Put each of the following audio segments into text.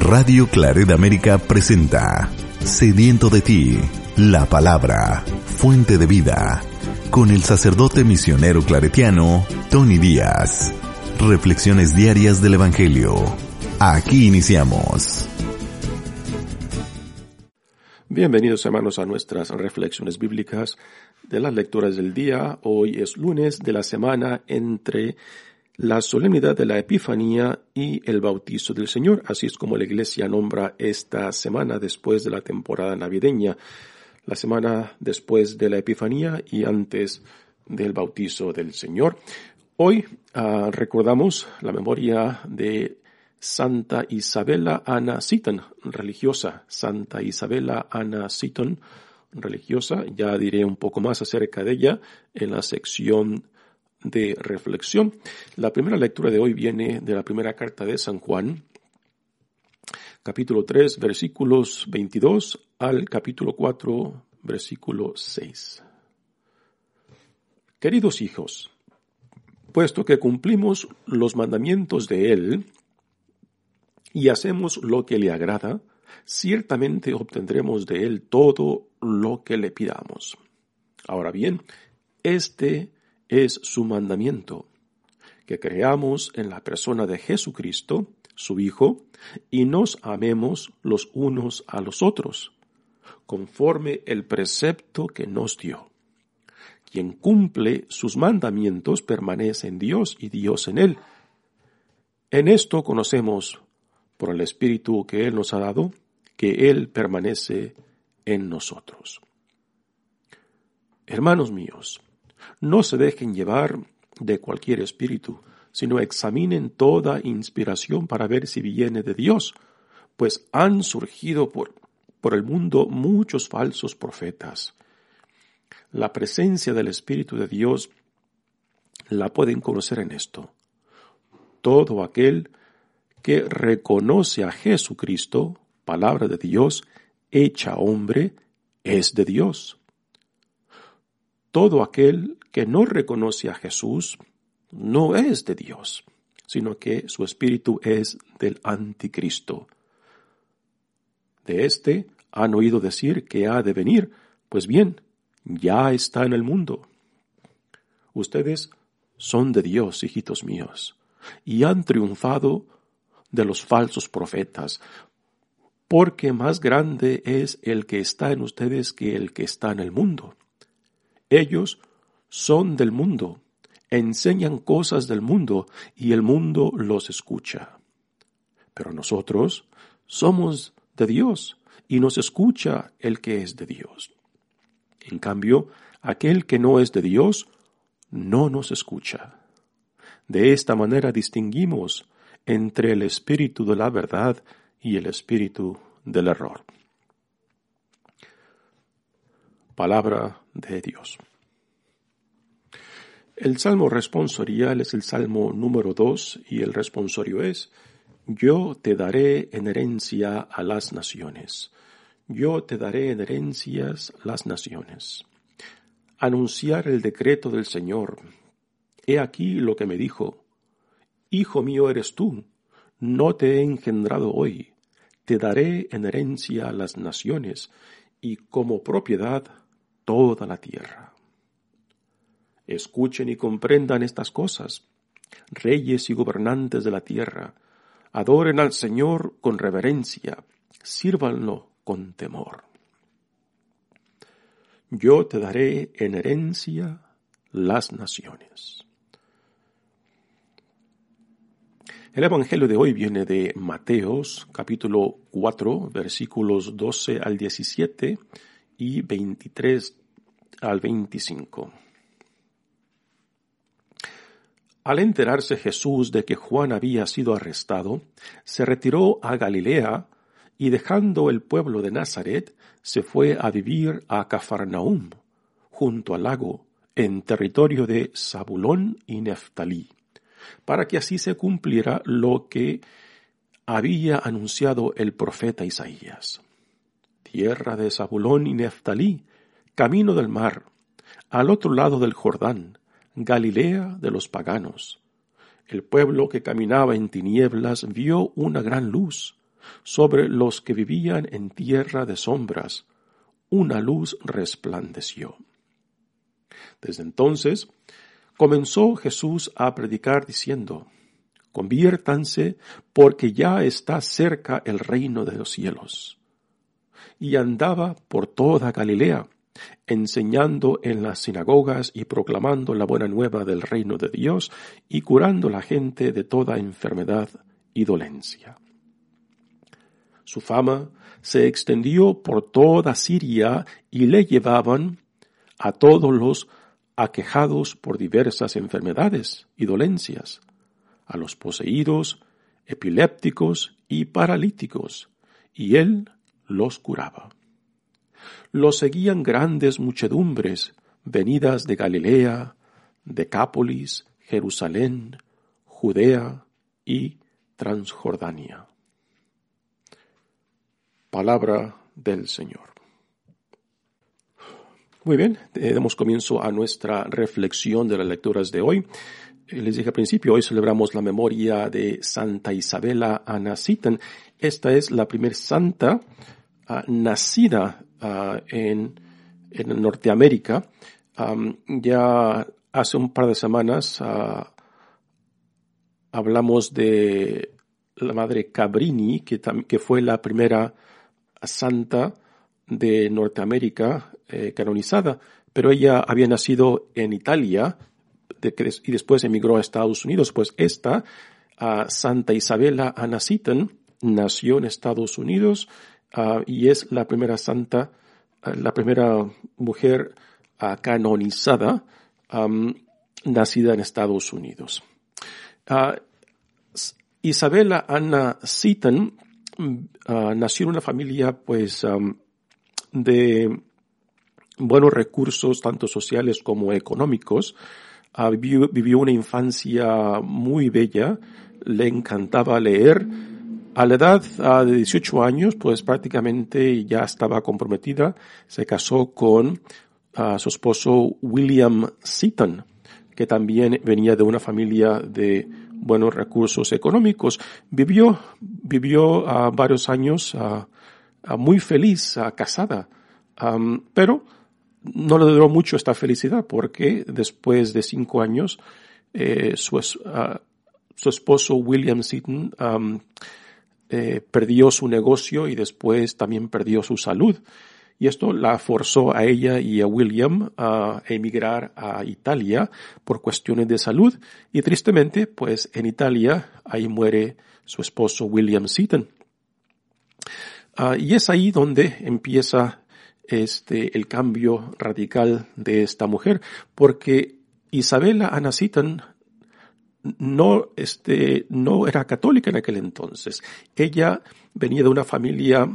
Radio Claret América presenta Sediento de ti, la palabra, fuente de vida, con el sacerdote misionero claretiano Tony Díaz. Reflexiones diarias del Evangelio. Aquí iniciamos. Bienvenidos hermanos a nuestras reflexiones bíblicas de las lecturas del día. Hoy es lunes de la semana entre la solemnidad de la Epifanía y el bautizo del Señor, así es como la Iglesia nombra esta semana después de la temporada navideña, la semana después de la Epifanía y antes del bautizo del Señor. Hoy ah, recordamos la memoria de Santa Isabela Ana Seton, religiosa, Santa Isabela Ana Seton, religiosa, ya diré un poco más acerca de ella en la sección de reflexión. La primera lectura de hoy viene de la primera carta de San Juan, capítulo 3, versículos 22 al capítulo 4, versículo 6. Queridos hijos, puesto que cumplimos los mandamientos de Él y hacemos lo que le agrada, ciertamente obtendremos de Él todo lo que le pidamos. Ahora bien, este es su mandamiento, que creamos en la persona de Jesucristo, su Hijo, y nos amemos los unos a los otros, conforme el precepto que nos dio. Quien cumple sus mandamientos permanece en Dios y Dios en él. En esto conocemos, por el Espíritu que Él nos ha dado, que Él permanece en nosotros. Hermanos míos, no se dejen llevar de cualquier espíritu, sino examinen toda inspiración para ver si viene de Dios, pues han surgido por, por el mundo muchos falsos profetas. La presencia del Espíritu de Dios la pueden conocer en esto. Todo aquel que reconoce a Jesucristo, palabra de Dios, hecha hombre, es de Dios. Todo aquel que no reconoce a Jesús no es de Dios, sino que su espíritu es del anticristo. De éste han oído decir que ha de venir, pues bien, ya está en el mundo. Ustedes son de Dios, hijitos míos, y han triunfado de los falsos profetas, porque más grande es el que está en ustedes que el que está en el mundo. Ellos son del mundo, enseñan cosas del mundo y el mundo los escucha. Pero nosotros somos de Dios y nos escucha el que es de Dios. En cambio, aquel que no es de Dios no nos escucha. De esta manera distinguimos entre el espíritu de la verdad y el espíritu del error. Palabra de Dios. El salmo responsorial es el salmo número dos y el responsorio es, Yo te daré en herencia a las naciones. Yo te daré en herencias las naciones. Anunciar el decreto del Señor. He aquí lo que me dijo. Hijo mío eres tú, no te he engendrado hoy. Te daré en herencia las naciones y como propiedad toda la tierra. Escuchen y comprendan estas cosas. Reyes y gobernantes de la tierra, adoren al Señor con reverencia, sírvanlo con temor. Yo te daré en herencia las naciones. El Evangelio de hoy viene de Mateos capítulo 4 versículos 12 al 17 y 23 al 25. Al enterarse Jesús de que Juan había sido arrestado, se retiró a Galilea y dejando el pueblo de Nazaret, se fue a vivir a Cafarnaum, junto al lago, en territorio de Zabulón y Neftalí, para que así se cumpliera lo que había anunciado el profeta Isaías tierra de Zabulón y Neftalí, camino del mar, al otro lado del Jordán, Galilea de los paganos. El pueblo que caminaba en tinieblas vio una gran luz, sobre los que vivían en tierra de sombras, una luz resplandeció. Desde entonces comenzó Jesús a predicar diciendo, Conviértanse porque ya está cerca el reino de los cielos. Y andaba por toda Galilea, enseñando en las sinagogas y proclamando la buena nueva del reino de Dios y curando la gente de toda enfermedad y dolencia. Su fama se extendió por toda Siria y le llevaban a todos los aquejados por diversas enfermedades y dolencias, a los poseídos, epilépticos y paralíticos, y él los curaba. Los seguían grandes muchedumbres venidas de Galilea, Decápolis, Jerusalén, Judea y Transjordania. Palabra del Señor. Muy bien, eh, damos comienzo a nuestra reflexión de las lecturas de hoy. Eh, les dije al principio, hoy celebramos la memoria de Santa Isabela Anasitan. Esta es la primer santa ah, nacida ah, en, en, Norteamérica. ya hace un par de semanas ah, hablamos de la madre Cabrini, que, que fue la primera santa de Norteamérica eh, canonizada, pero ella había nacido en Italia y después emigró a Estados Unidos. Pues esta, Santa Isabela Anna nació en Estados Unidos y es la primera santa, la primera mujer canonizada nacida en Estados Unidos. Isabela Anna Seaton Ah, nació en una familia pues de buenos recursos tanto sociales como económicos. Ah, vivió, una infancia muy bella, le encantaba leer. A la edad de 18 años, pues prácticamente ya estaba comprometida. Se casó con su esposo William Seaton, que también venía de una familia de buenos recursos económicos. Vivió, vivió uh, varios años uh, muy feliz, casada, pero no le duró mucho esta felicidad porque después de cinco años eh, su, su, esposo William Seaton eh, perdió su negocio y después también perdió su salud y esto la forzó a ella y a William a emigrar a Italia por cuestiones de salud y tristemente pues en Italia ahí muere su esposo William Seaton. Ah, y es ahí donde empieza este, el cambio radical de esta mujer, porque Isabela Anna Seaton no, este, no era católica en aquel entonces. Ella venía de una familia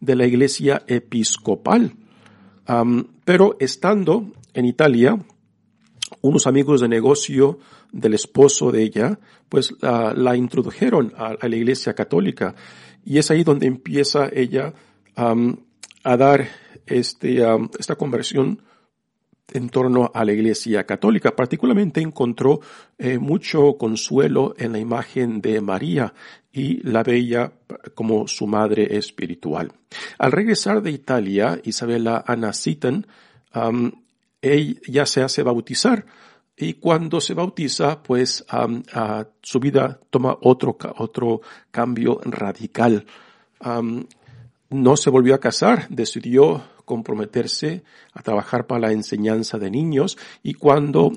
de la iglesia episcopal. pero estando en Italia, unos amigos de negocio del esposo de ella, pues la introdujeron a, la iglesia católica. Y es ahí donde empieza ella a dar este, esta conversión en torno a la Iglesia Católica. Particularmente encontró eh, mucho consuelo en la imagen de María y la veía como su madre espiritual. Al regresar de Italia, Isabela Anna Seaton, ella se hace bautizar y cuando se bautiza, pues su vida toma otro, otro cambio radical. no se volvió a casar, decidió comprometerse a trabajar para la enseñanza de niños y cuando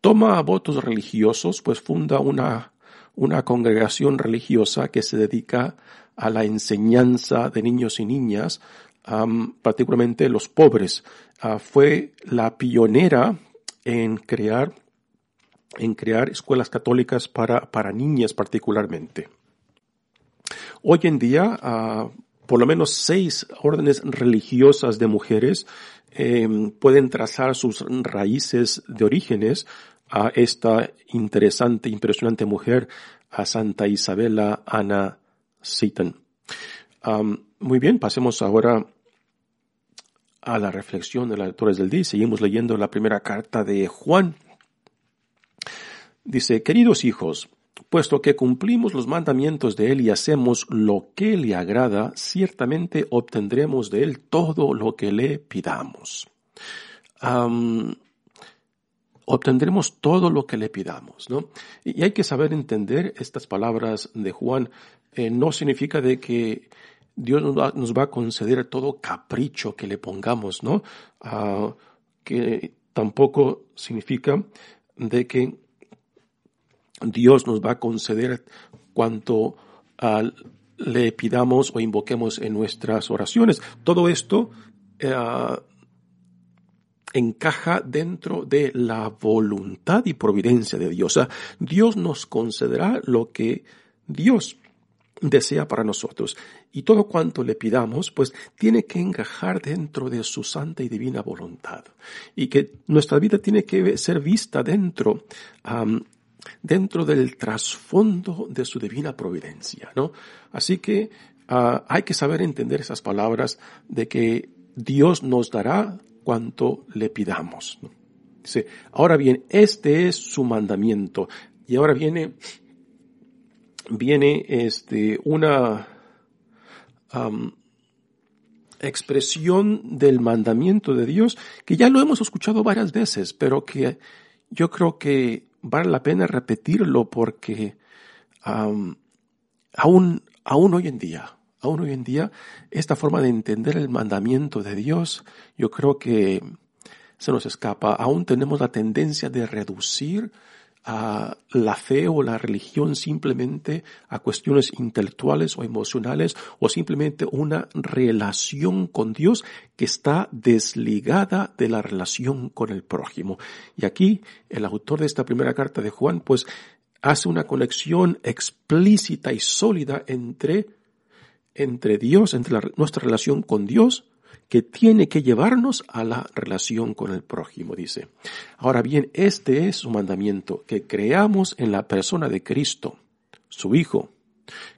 toma votos religiosos, pues funda una, una congregación religiosa que se dedica a la enseñanza de niños y niñas, particularmente los pobres. Ah, fue la pionera en crear en crear escuelas católicas para, para niñas particularmente. Hoy en día, ah, por lo menos seis órdenes religiosas de mujeres em, pueden trazar sus raíces de orígenes a esta interesante, impresionante mujer, a Santa Isabela Ana Seaton. muy bien, pasemos ahora a la reflexión de las lecturas del día. Seguimos leyendo la primera carta de Juan. Dice, queridos hijos, puesto que cumplimos los mandamientos de Él y hacemos lo que le agrada, ciertamente obtendremos de Él todo lo que le pidamos. obtendremos todo lo que le pidamos, ¿no? Y hay que saber entender estas palabras de Juan. Eh, no significa de que Dios nos va, a conceder todo capricho que le pongamos, ¿no? Ah, que tampoco significa de que Dios nos va a conceder cuanto le pidamos o invoquemos en nuestras oraciones. Todo esto eh, encaja dentro de la voluntad y providencia de Dios. Dios nos concederá lo que Dios desea para nosotros. Y todo cuanto le pidamos, pues tiene que encajar dentro de su santa y divina voluntad. Y que nuestra vida tiene que ser vista dentro, dentro del trasfondo de su divina providencia, ¿no? Así que ah, hay que saber entender esas palabras de que Dios nos dará cuanto le pidamos. Dice, ahora bien, este es su mandamiento. Y ahora viene viene este, una expresión del mandamiento de Dios que ya lo hemos escuchado varias veces, pero que yo creo que vale la pena repetirlo porque aún, aún hoy en día, aún hoy en día, esta forma de entender el mandamiento de Dios, yo creo que se nos escapa. Aún tenemos la tendencia de reducir a la fe o la religión simplemente a cuestiones intelectuales o emocionales o simplemente una relación con Dios que está desligada de la relación con el prójimo. Y aquí el autor de esta primera carta de Juan pues hace una conexión explícita y sólida entre, entre Dios, entre nuestra relación con Dios que tiene que llevarnos a la relación con el prójimo, dice. Ahora bien, este es su mandamiento, que creamos en la persona de Cristo, su Hijo,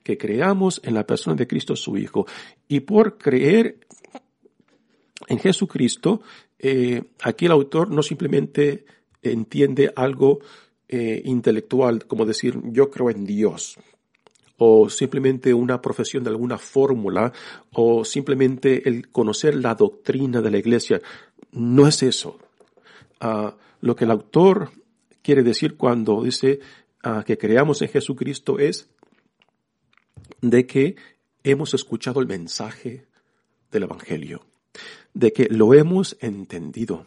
que creamos en la persona de Cristo, su Hijo. Y por creer en Jesucristo, eh, aquí el autor no simplemente entiende algo eh, intelectual, como decir, yo creo en Dios, o simplemente una profesión de alguna fórmula o simplemente el conocer la doctrina de la iglesia. No es eso. Ah, lo que el autor quiere decir cuando dice ah, que creamos en Jesucristo es de que hemos escuchado el mensaje del Evangelio, de que lo hemos entendido,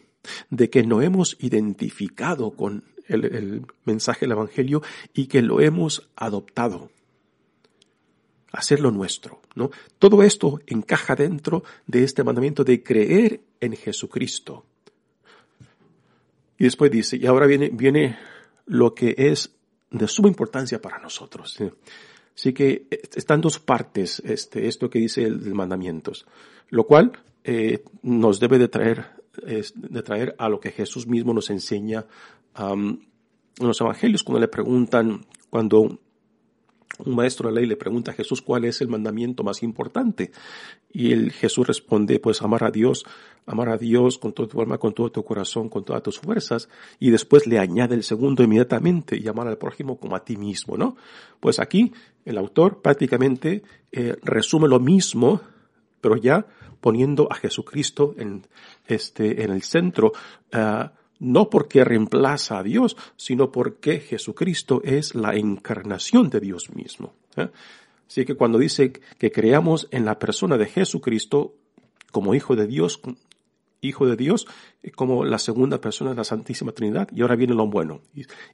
de que no hemos identificado con el, el mensaje del Evangelio y que lo hemos adoptado hacerlo nuestro, ¿no? Todo esto encaja dentro de este mandamiento de creer en Jesucristo. Y después dice, y ahora viene, viene lo que es de suma importancia para nosotros. Así que eh, están dos partes, este, esto que dice el, de mandamientos, lo cual eh, nos debe de traer, de traer a lo que Jesús mismo nos enseña en los evangelios cuando le preguntan, cuando un maestro de ley le pregunta a Jesús cuál es el mandamiento más importante. Y el Jesús responde, pues amar a Dios, amar a Dios con toda tu alma, con todo tu corazón, con todas tus fuerzas. Y después le añade el segundo inmediatamente y amar al prójimo como a ti mismo, ¿no? Pues aquí el autor prácticamente eh, resume lo mismo, pero ya poniendo a Jesucristo en, este, en el centro. Uh, no porque reemplaza a Dios, sino porque Jesucristo es la encarnación de Dios mismo. ¿eh? Así que cuando dice que creamos en la persona de Jesucristo como Hijo de Dios, Hijo de Dios, como la segunda persona de la Santísima Trinidad, y ahora viene lo bueno.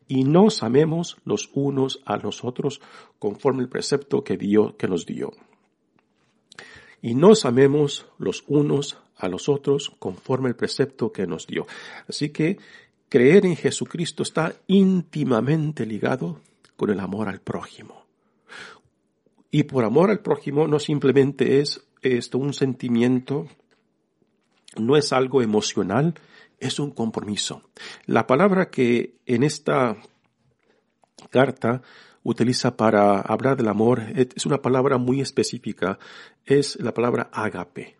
Y nos amemos los unos a los otros conforme el precepto que, dio, que nos dio. Y nos amemos los unos a los otros conforme el precepto que nos dio. Así que creer en Jesucristo está íntimamente ligado con el amor al prójimo. Y por amor al prójimo no simplemente es esto un sentimiento, no es algo emocional, es un compromiso. La palabra que en esta carta utiliza para hablar del amor es una palabra muy específica, es la palabra agape.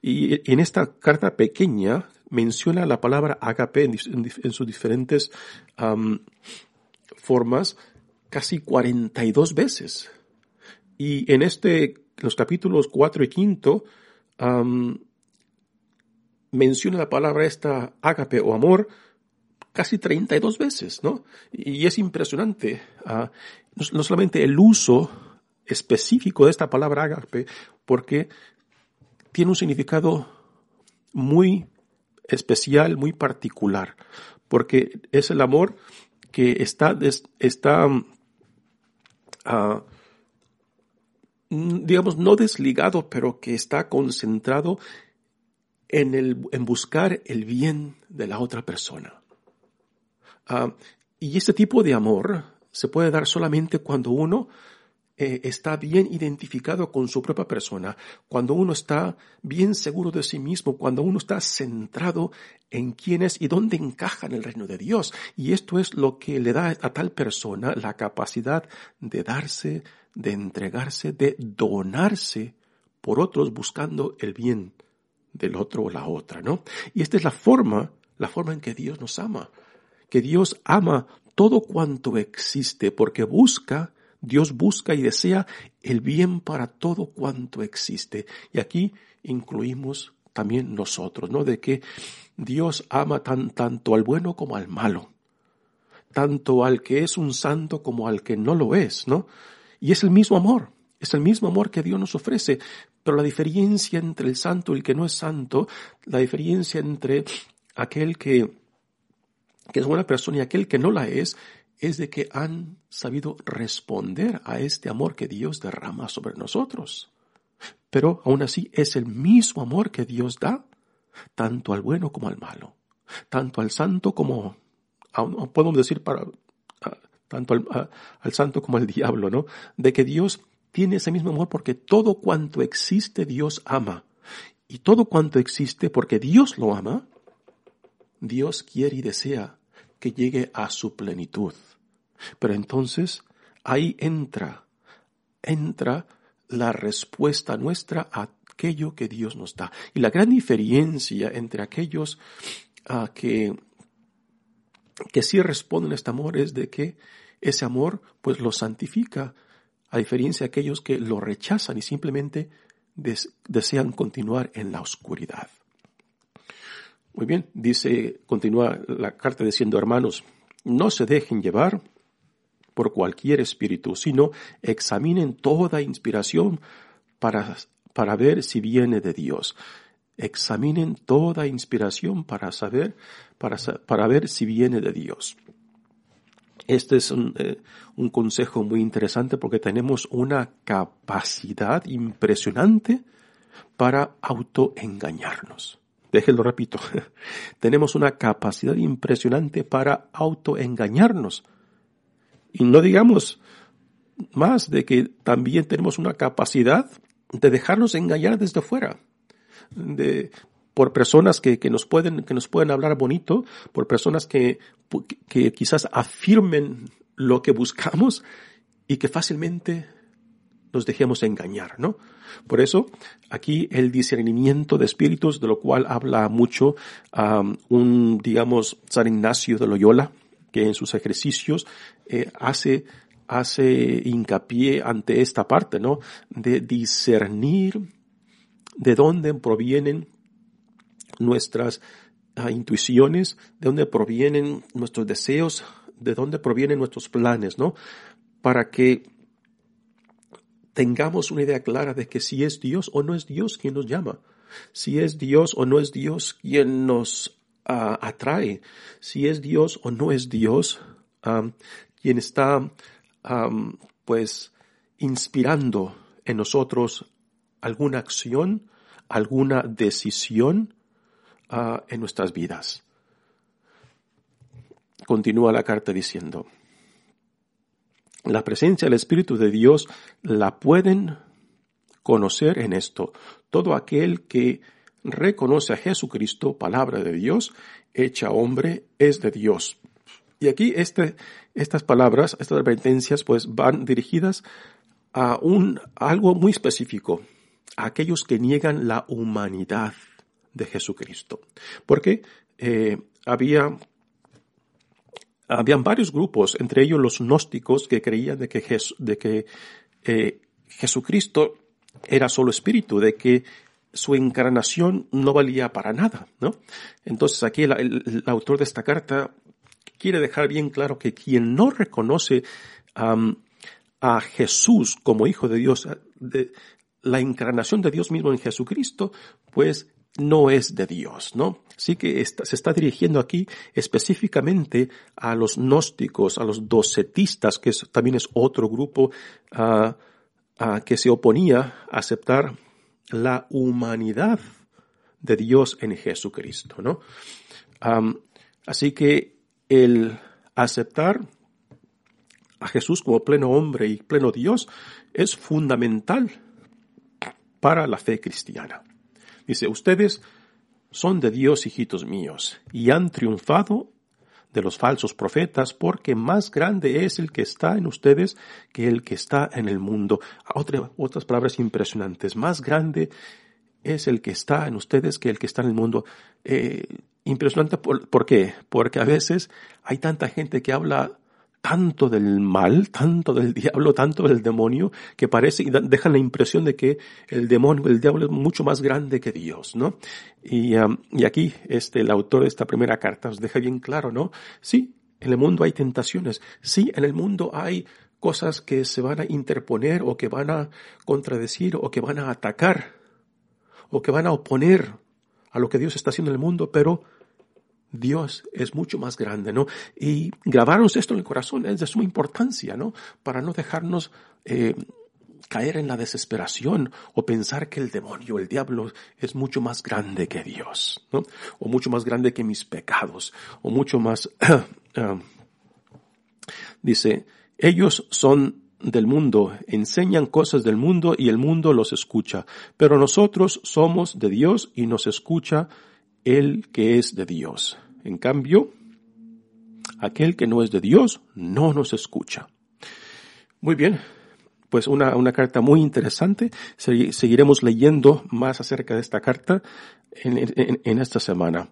Y en esta carta pequeña menciona la palabra agape en, sus diferentes formas casi 42 veces. Y en este, los capítulos 4 y 5, menciona la palabra esta ágape o amor casi 32 veces, ¿no? Y es impresionante, ah, no, solamente el uso específico de esta palabra ágape, porque tiene un significado muy especial, muy particular, porque es el amor que está, está ah, digamos, no desligado, pero que está concentrado en, el, en buscar el bien de la otra persona. Ah, y este tipo de amor se puede dar solamente cuando uno eh, está bien identificado con su propia persona, cuando uno está bien seguro de sí mismo, cuando uno está centrado en quién es y dónde encaja en el reino de Dios. Y esto es lo que le da a tal persona la capacidad de darse, de entregarse, de donarse por otros buscando el bien del otro o la otra, ¿no? Y esta es la forma, la forma en que Dios nos ama, que Dios ama todo cuanto existe, porque busca, Dios busca y desea el bien para todo cuanto existe. Y aquí incluimos también nosotros, ¿no? De que Dios ama tan, tanto al bueno como al malo, tanto al que es un santo como al que no lo es, ¿no? Y es el mismo amor. Es el mismo amor que Dios nos ofrece, pero la diferencia entre el santo y el que no es santo, la diferencia entre aquel que, que es buena persona y aquel que no la es, es de que han sabido responder a este amor que Dios derrama sobre nosotros. Pero aún así es el mismo amor que Dios da, tanto al bueno como al malo, tanto al santo como, podemos decir para, tanto al, al santo como al diablo, ¿no? De que Dios tiene ese mismo amor porque todo cuanto existe Dios ama. Y todo cuanto existe porque Dios lo ama, Dios quiere y desea que llegue a su plenitud. Pero entonces ahí entra, entra la respuesta nuestra a aquello que Dios nos da. Y la gran diferencia entre aquellos ah, que, que sí responden a este amor es de que ese amor pues lo santifica, a diferencia de aquellos que lo rechazan y simplemente desean continuar en la oscuridad. Muy bien, dice, continúa la carta diciendo, hermanos, no se dejen llevar por cualquier espíritu, sino examinen toda inspiración para, para ver si viene de Dios. Examinen toda inspiración para saber, para, ver si viene de Dios. Este es eh, un, consejo muy interesante porque tenemos una capacidad impresionante para autoengañarnos. Déjenlo repito. tenemos una capacidad impresionante para autoengañarnos. Y no digamos más de que también tenemos una capacidad de dejarnos engañar desde fuera. De por personas que, que, nos pueden, que nos pueden hablar bonito, por personas que, que quizás afirmen lo que buscamos y que fácilmente nos dejemos engañar, ¿no? Por eso, aquí el discernimiento de espíritus, de lo cual habla mucho un, digamos, San Ignacio de Loyola, que en sus ejercicios eh, hace, hace hincapié ante esta parte, ¿no? De discernir de dónde provienen nuestras ah, intuiciones, de dónde provienen nuestros deseos, de dónde provienen nuestros planes, ¿no? Para que tengamos una idea clara de que si es Dios o no es Dios quien nos llama, si es Dios o no es Dios quien nos ah, atrae, si es Dios o no es Dios quien está pues inspirando en nosotros alguna acción, alguna decisión en nuestras vidas. Continúa la carta diciendo, la presencia del Espíritu de Dios la pueden conocer en esto. Todo aquel que reconoce a Jesucristo, palabra de Dios, hecha hombre, es de Dios. Y aquí este, estas palabras, estas advertencias, pues van dirigidas a un, algo muy específico, a aquellos que niegan la humanidad de Jesucristo. Porque eh, había habían varios grupos, entre ellos los gnósticos que creían de que, de que eh, Jesucristo era solo espíritu, de que su encarnación no valía para nada, ¿no? Entonces aquí el, autor de esta carta quiere dejar bien claro que quien no reconoce a Jesús como hijo de Dios, la encarnación de Dios mismo en Jesucristo, pues no es de Dios, ¿no? Así que se está dirigiendo aquí específicamente a los gnósticos, a los docetistas, que también es otro grupo ah, ah, que se oponía a aceptar la humanidad de Dios en Jesucristo, ¿no? así que el aceptar a Jesús como pleno hombre y pleno Dios es fundamental para la fe cristiana. Dice, ustedes son de Dios, hijitos míos, y han triunfado de los falsos profetas, porque más grande es el que está en ustedes que el que está en el mundo. otras palabras impresionantes, más grande es el que está en ustedes que el que está en el mundo. Eh, impresionante, por, ¿por qué? Porque a veces hay tanta gente que habla tanto del mal, tanto del diablo, tanto del demonio, que parece y dejan la impresión de que el demonio, el diablo es mucho más grande que Dios, ¿no? Y, um, y aquí, este, el autor de esta primera carta os deja bien claro, ¿no? Sí, en el mundo hay tentaciones, sí, en el mundo hay cosas que se van a interponer o que van a contradecir o que van a atacar o que van a oponer a lo que Dios está haciendo en el mundo, pero Dios es mucho más grande, ¿no? Y grabarnos esto en el corazón es de suma importancia, ¿no? Para no dejarnos eh, caer en la desesperación o pensar que el demonio, el diablo, es mucho más grande que Dios, ¿no? O mucho más grande que mis pecados, o mucho más... Ah, dice, ellos son del mundo, enseñan cosas del mundo y el mundo los escucha, pero nosotros somos de Dios y nos escucha el que es de Dios. En cambio, aquel que no es de Dios no nos escucha. Muy bien, pues una, una carta muy interesante. Seguiremos leyendo más acerca de esta carta en, esta semana.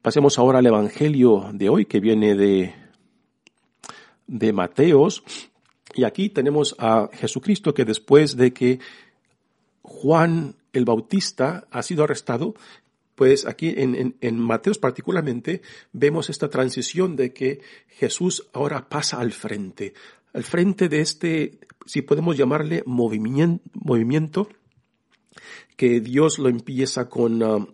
Pasemos ahora al Evangelio de hoy que viene de, de Mateos. Y aquí tenemos a Jesucristo que después de que Juan el Bautista ha sido arrestado, pues aquí en, en, Mateos particularmente vemos esta transición de que Jesús ahora pasa al frente, al frente de este, si podemos llamarle movimiento, que Dios lo empieza con, ah,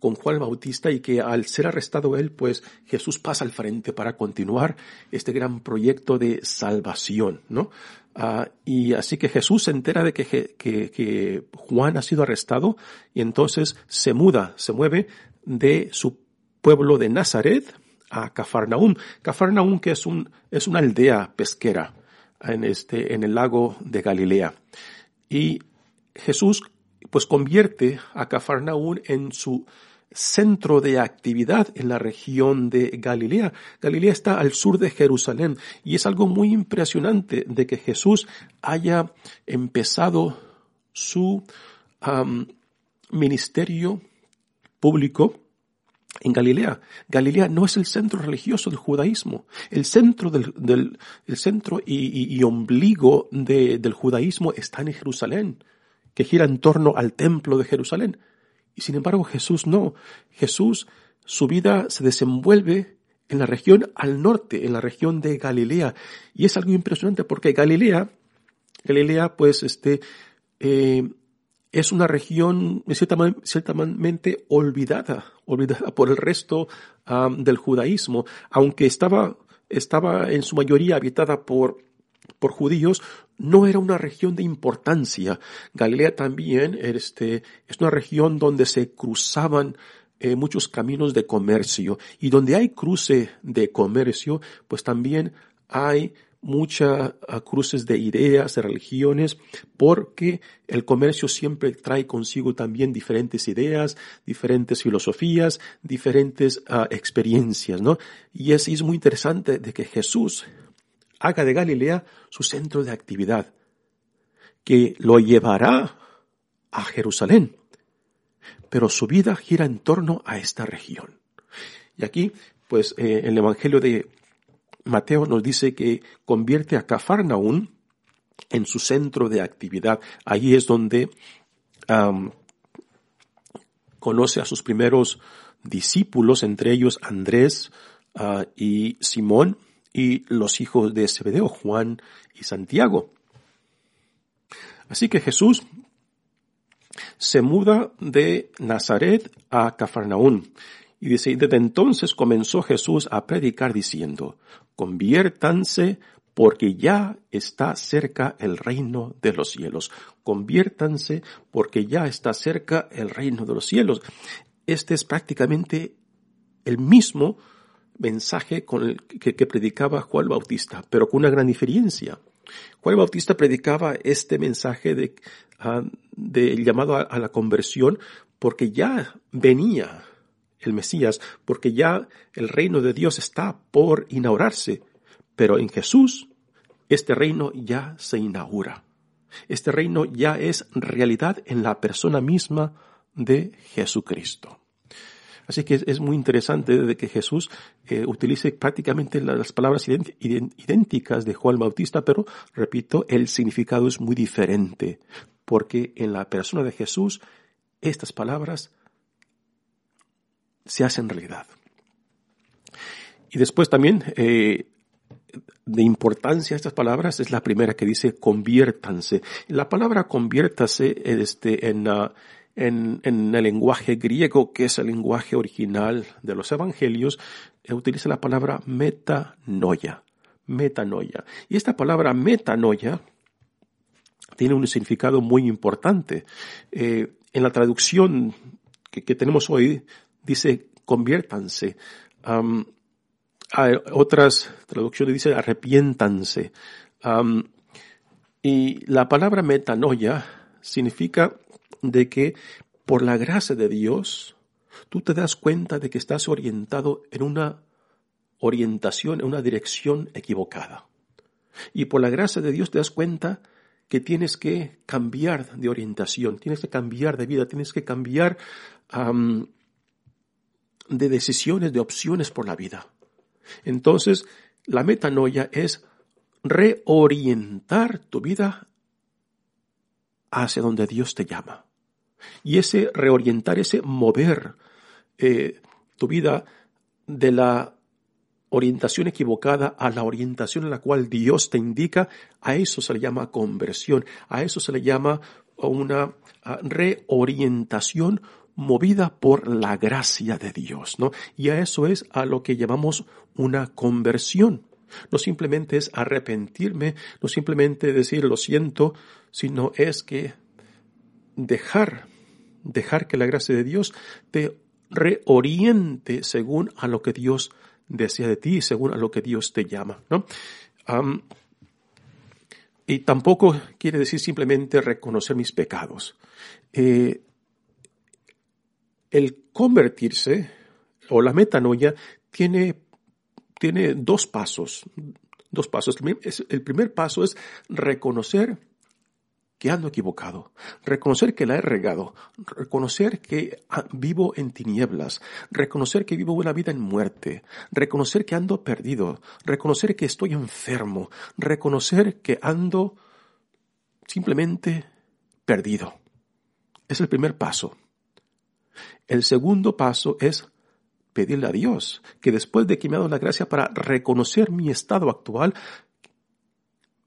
con Juan Bautista y que al ser arrestado él, pues Jesús pasa al frente para continuar este gran proyecto de salvación, ¿no? Ah, y así que Jesús se entera de que, que, que, Juan ha sido arrestado y entonces se muda, se mueve de su pueblo de Nazaret a Cafarnaúm. Cafarnaúm que es un, es una aldea pesquera en este, en el lago de Galilea. Y Jesús pues convierte a Cafarnaúm en su centro de actividad en la región de Galilea. Galilea está al sur de Jerusalén y es algo muy impresionante de que Jesús haya empezado su ministerio público en Galilea. Galilea no es el centro religioso del judaísmo. El centro del, del el centro y, ombligo del judaísmo está en Jerusalén, que gira en torno al templo de Jerusalén. Y sin embargo Jesús no. Jesús, su vida se desenvuelve en la región al norte, en la región de Galilea. Y es algo impresionante porque Galilea, Galilea pues este, eh, es una región ciertamente olvidada, olvidada por el resto del judaísmo, aunque estaba, estaba en su mayoría habitada por por judíos no era una región de importancia. Galilea también este, es una región donde se cruzaban eh, muchos caminos de comercio y donde hay cruce de comercio, pues también hay muchas ah, cruces de ideas, de religiones, porque el comercio siempre trae consigo también diferentes ideas, diferentes filosofías, diferentes ah, experiencias, ¿no? Y es, es muy interesante de que Jesús haga de Galilea su centro de actividad, que lo llevará a Jerusalén. Pero su vida gira en torno a esta región. Y aquí, pues, eh, el Evangelio de, Mateo nos dice que convierte a Cafarnaún en su centro de actividad. Ahí es donde conoce a sus primeros discípulos, entre ellos Andrés ah, y Simón y los hijos de Zebedeo, Juan y Santiago. Así que Jesús se muda de Nazaret a Cafarnaún. Y dice, desde entonces comenzó Jesús a predicar diciendo, conviértanse porque ya está cerca el reino de los cielos. Conviértanse porque ya está cerca el reino de los cielos. Este es prácticamente el mismo mensaje con el que, predicaba Juan Bautista, pero con una gran diferencia. Juan Bautista predicaba este mensaje de, ah, llamado a la conversión porque ya venía el Mesías, porque ya el reino de Dios está por inaugurarse. Pero en Jesús, este reino ya se inaugura. Este reino ya es realidad en la persona misma de Jesucristo. Así que es muy interesante que Jesús eh, utilice prácticamente las palabras idénticas de Juan Bautista, pero repito, el significado es muy diferente, porque en la persona de Jesús estas palabras se hacen realidad. Y después también eh, de importancia estas palabras es la primera que dice conviértanse. La palabra conviértase este, en, uh, en, en, el lenguaje griego, que es el lenguaje original de los evangelios, eh, utiliza la palabra metanoia. Metanoia. Y esta palabra metanoia tiene un significado muy importante. Eh, en la traducción que, tenemos hoy dice conviértanse. Um, otras traducciones dicen arrepiéntanse. y la palabra metanoia significa de que por la gracia de Dios, tú te das cuenta de que estás orientado en una orientación, en una dirección equivocada. Y por la gracia de Dios te das cuenta que tienes que cambiar de orientación, tienes que cambiar de vida, tienes que cambiar de decisiones, de opciones por la vida. Entonces, la metanoia es reorientar tu vida hacia donde Dios te llama. Y ese reorientar, ese mover eh, tu vida de la orientación equivocada a la orientación en la cual Dios te indica, a eso se le llama conversión, a eso se le llama una reorientación movida por la gracia de Dios, ¿no? Y a eso es a lo que llamamos una conversión. No simplemente es arrepentirme, no simplemente decir lo siento, sino es que dejar, dejar que la gracia de Dios te reoriente según a lo que Dios desea de ti, según a lo que Dios te llama, ¿no? y tampoco quiere decir simplemente reconocer mis pecados. Eh, el convertirse o la metanoia tiene, tiene dos pasos. Dos pasos. El primer paso es reconocer que ando equivocado, reconocer que la he regado, reconocer que vivo en tinieblas, reconocer que vivo una vida en muerte, reconocer que ando perdido, reconocer que estoy enfermo, reconocer que ando simplemente perdido. Es el primer paso. El segundo paso es pedirle a Dios que después de que me ha dado la gracia para reconocer mi estado actual,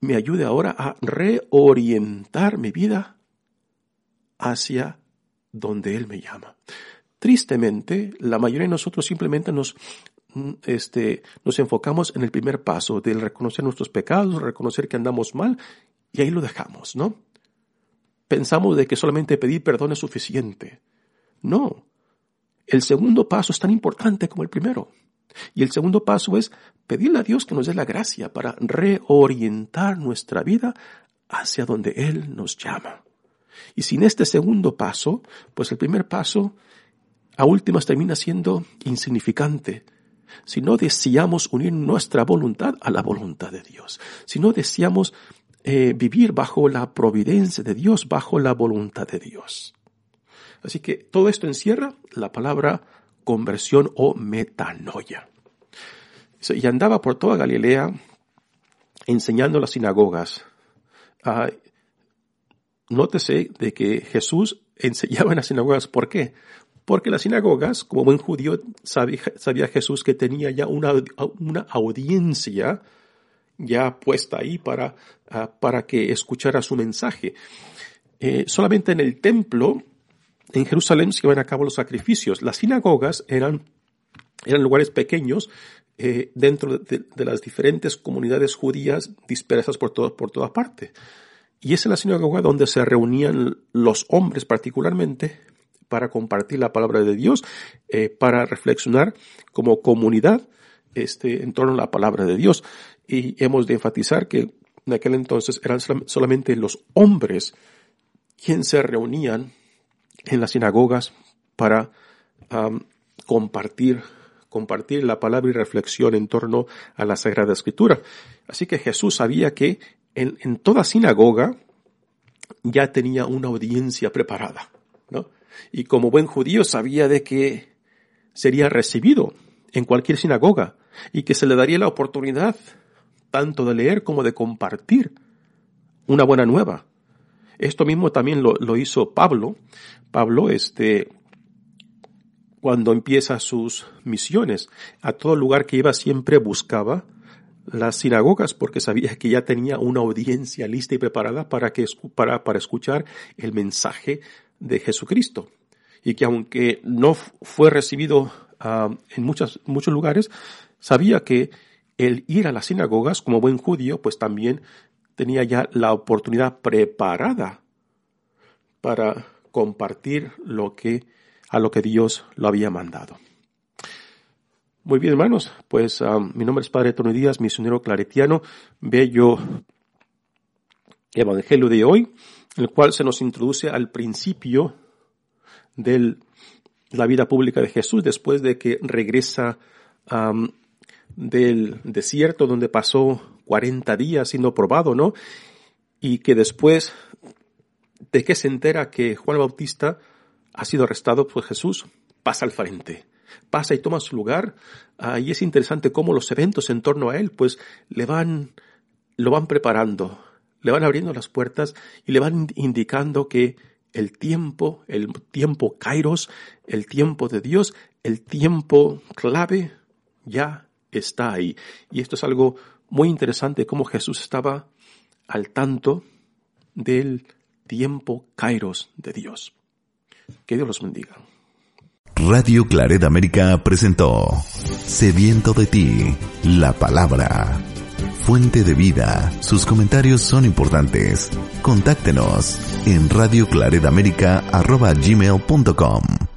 me ayude ahora a reorientar mi vida hacia donde Él me llama. Tristemente, la mayoría de nosotros simplemente nos, este, nos enfocamos en el primer paso del reconocer nuestros pecados, reconocer que andamos mal, y ahí lo dejamos, ¿no? Pensamos de que solamente pedir perdón es suficiente. No. El segundo paso es tan importante como el primero. Y el segundo paso es pedirle a Dios que nos dé la gracia para reorientar nuestra vida hacia donde Él nos llama. Y sin este segundo paso, pues el primer paso a últimas termina siendo insignificante. Si no deseamos unir nuestra voluntad a la voluntad de Dios, si no deseamos eh, vivir bajo la providencia de Dios, bajo la voluntad de Dios. Así que todo esto encierra la palabra conversión o metanoia. Y andaba por toda Galilea enseñando las sinagogas. Ah, nótese de que Jesús enseñaba en las sinagogas. ¿Por qué? Porque las sinagogas, como buen judío, sabía, Jesús que tenía ya una, una audiencia ya puesta ahí para, ah, para que escuchara su mensaje. Eh, solamente en el templo, en Jerusalén, se iban a cabo los sacrificios. Las sinagogas eran, eran lugares pequeños eh, dentro de, las diferentes comunidades judías dispersas por, todo, por toda parte. Y es en la sinagoga donde se reunían los hombres particularmente para compartir la palabra de Dios, eh, para reflexionar como comunidad este, en torno a la palabra de Dios. Y hemos de enfatizar que en aquel entonces eran solamente los hombres quienes se reunían en las sinagogas para compartir, compartir la palabra y reflexión en torno a la Sagrada Escritura. Así que Jesús sabía que en, en toda sinagoga ya tenía una audiencia preparada, ¿no? Y como buen judío sabía de que sería recibido en cualquier sinagoga y que se le daría la oportunidad tanto de leer como de compartir una buena nueva. Esto mismo también lo, lo hizo Pablo. Pablo, este, cuando empieza sus misiones, a todo lugar que iba siempre buscaba las sinagogas porque sabía que ya tenía una audiencia lista y preparada para, que, para, para escuchar el mensaje de Jesucristo. Y que aunque no fue recibido ah, en muchos, muchos lugares, sabía que el ir a las sinagogas como buen judío, pues también tenía ya la oportunidad preparada para compartir lo que, a lo que Dios lo había mandado. Muy bien, hermanos, pues um, mi nombre es Padre Tony Díaz, misionero claretiano, bello evangelio de hoy, el cual se nos introduce al principio de la vida pública de Jesús después de que regresa um, del desierto donde pasó 40 días siendo probado, ¿no? Y que después de que se entera que Juan Bautista ha sido arrestado, pues Jesús pasa al frente pasa y toma su lugar. Y es interesante cómo los eventos en torno a él, pues le van, lo van preparando, le van abriendo las puertas y le van indicando que el tiempo, el tiempo kairos, el tiempo de Dios, el tiempo clave ya está ahí. Y esto es algo muy interesante, cómo Jesús estaba al tanto del tiempo kairos de Dios. Que Dios los bendiga. Radio Claret América presentó Sediento de ti, la palabra. Fuente de vida, sus comentarios son importantes. Contáctenos en radioclaredamerica.gmail.com